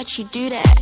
why'd you do that?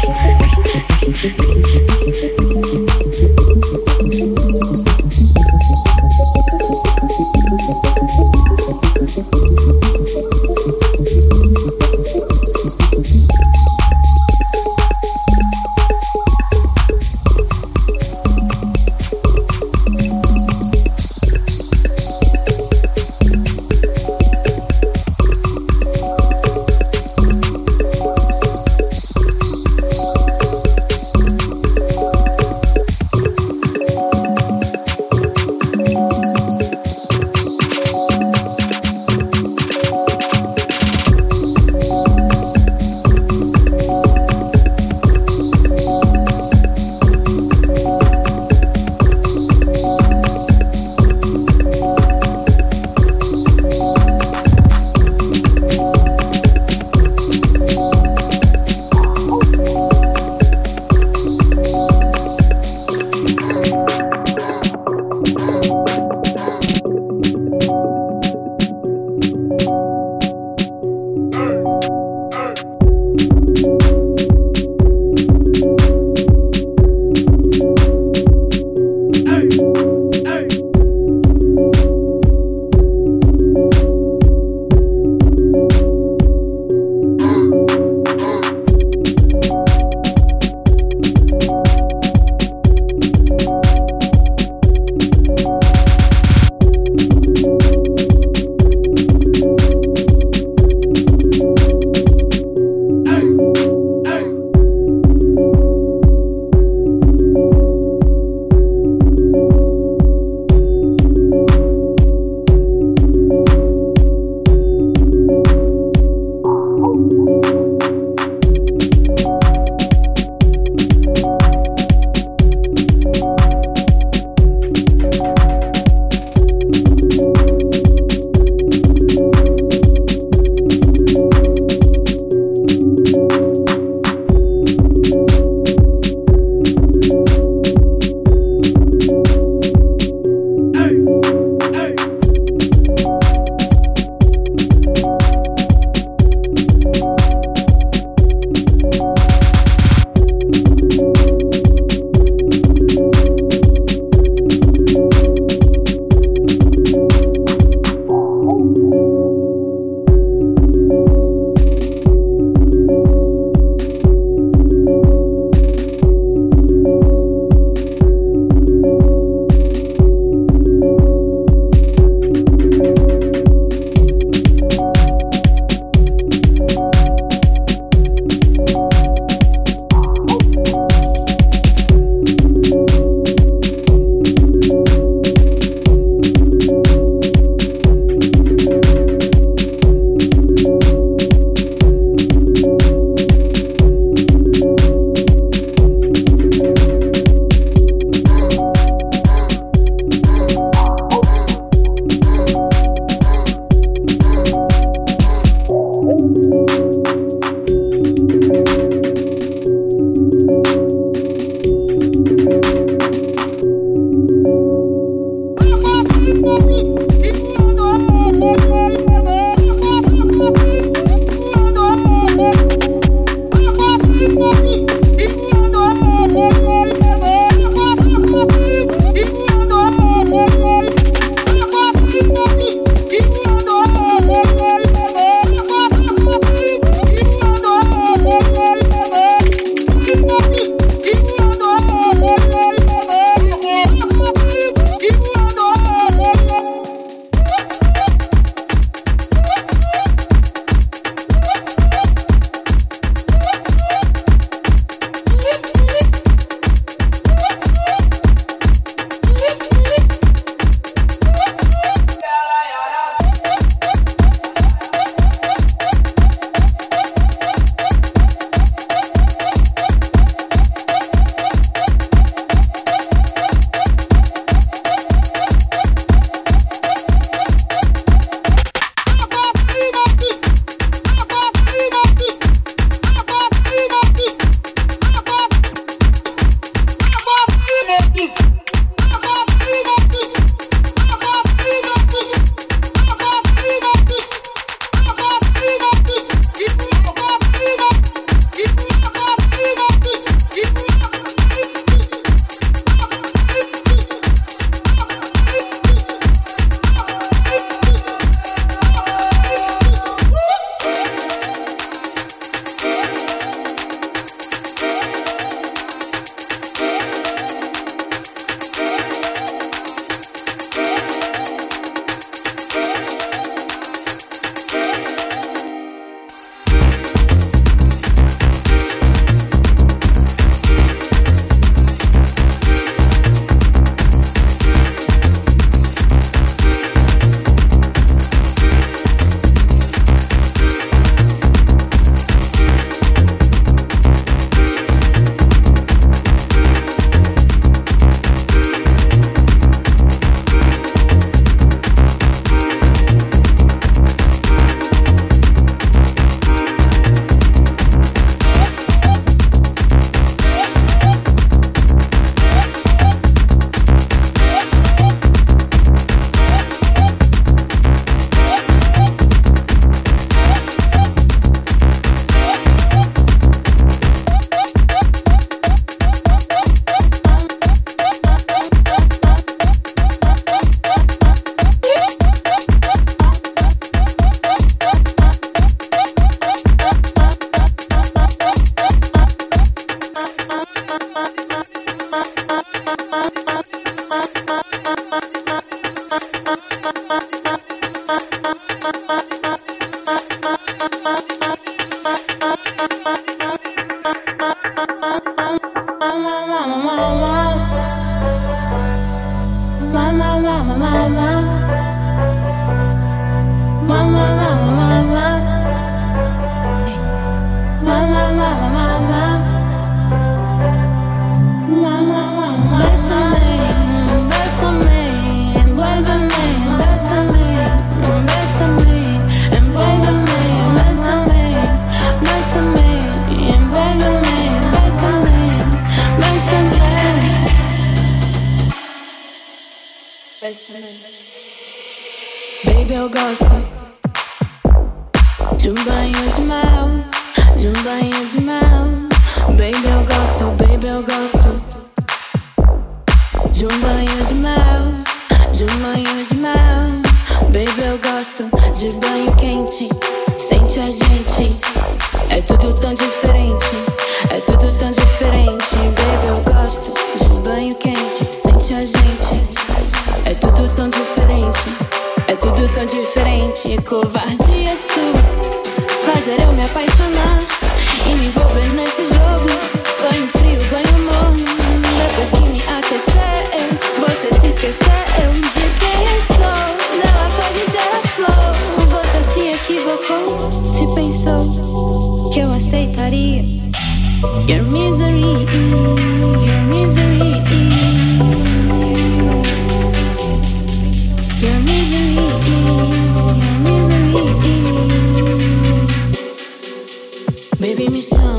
嗯哼哼哼哼哼哼哼哼哼哼哼哼哼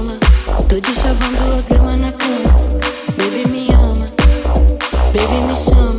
ama. Tô deschavando as gramas na cama. Baby me ama, baby me chama.